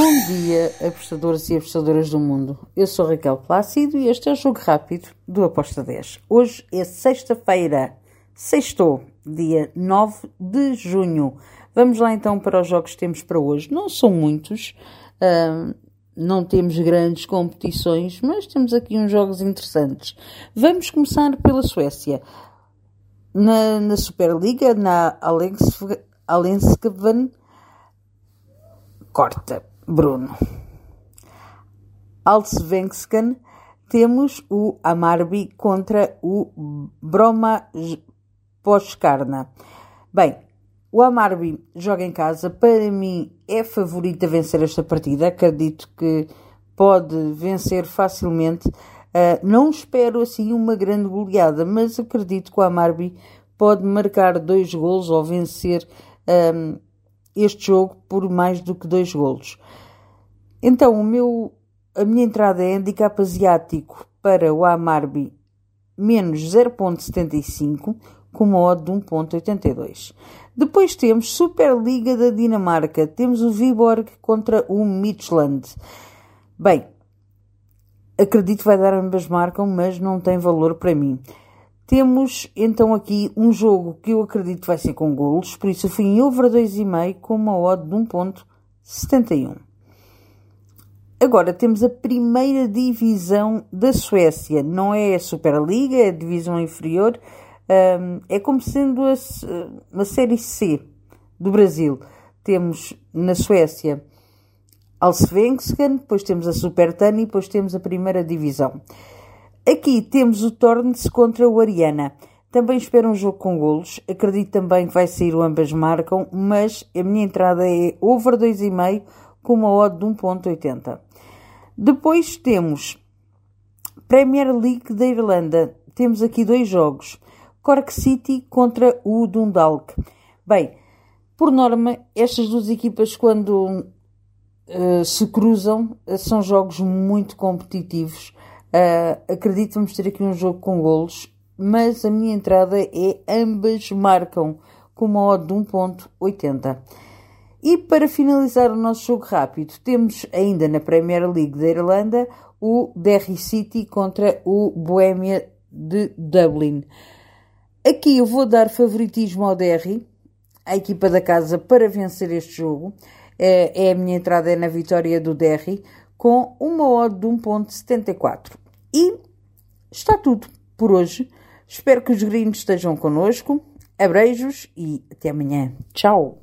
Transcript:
Bom dia, apostadores e apostadoras do mundo. Eu sou Raquel Plácido e este é o Jogo Rápido do Aposta 10. Hoje é sexta-feira, sextou, dia 9 de junho. Vamos lá então para os jogos que temos para hoje. Não são muitos, não temos grandes competições, mas temos aqui uns jogos interessantes. Vamos começar pela Suécia. Na, na Superliga, na Alenskeven, corta, Bruno. Allsvenskan, temos o Amarby contra o Broma Poskarna. Bem, o Amarby joga em casa. Para mim é favorito a vencer esta partida. Acredito que pode vencer facilmente. Uh, não espero assim uma grande goleada, mas acredito que o Amarby pode marcar dois golos ou vencer um, ah, este jogo por mais do que dois golos. Então, o meu, a minha entrada é handicap asiático para o Amarby menos 0.75 com uma odd de 1.82. Depois temos Superliga da Dinamarca. Temos o Viborg contra o Midland. Bem, acredito que vai dar ambas marcam, mas não tem valor para mim. Temos então aqui um jogo que eu acredito vai ser com golos, por isso eu fui em over 2,5 com uma odd de 1.71. Agora temos a primeira divisão da Suécia, não é a Superliga, é a divisão inferior, é como sendo a, série C do Brasil. Temos na Suécia Allsvenskan, depois temos a Supertani e depois temos a primeira divisão. Aqui temos o Torrens contra o Ariana. Também espero um jogo com golos. Acredito também que vai sair o ambas marcam, mas a minha entrada é over 2,5 com uma odd de 1.80. Depois temos Premier League da Irlanda. Temos aqui dois jogos. Cork City contra o Dundalk. Bem, por norma, estas duas equipas quando uh, se cruzam são jogos muito competitivos Uh, acredito que vamos ter aqui um jogo com golos, mas a minha entrada é ambas marcam com uma odd de 1.80. E para finalizar o nosso jogo rápido, temos ainda na Premier League da Irlanda o Derry City contra o Bohemia de Dublin. Aqui eu vou dar favoritismo ao Derry, a equipa da casa, para vencer este jogo. É, é a minha entrada é na vitória do Derry, com uma odd de 1.74. E está tudo por hoje. Espero que os gringos estejam connosco. Abreijos e até amanhã. Tchau!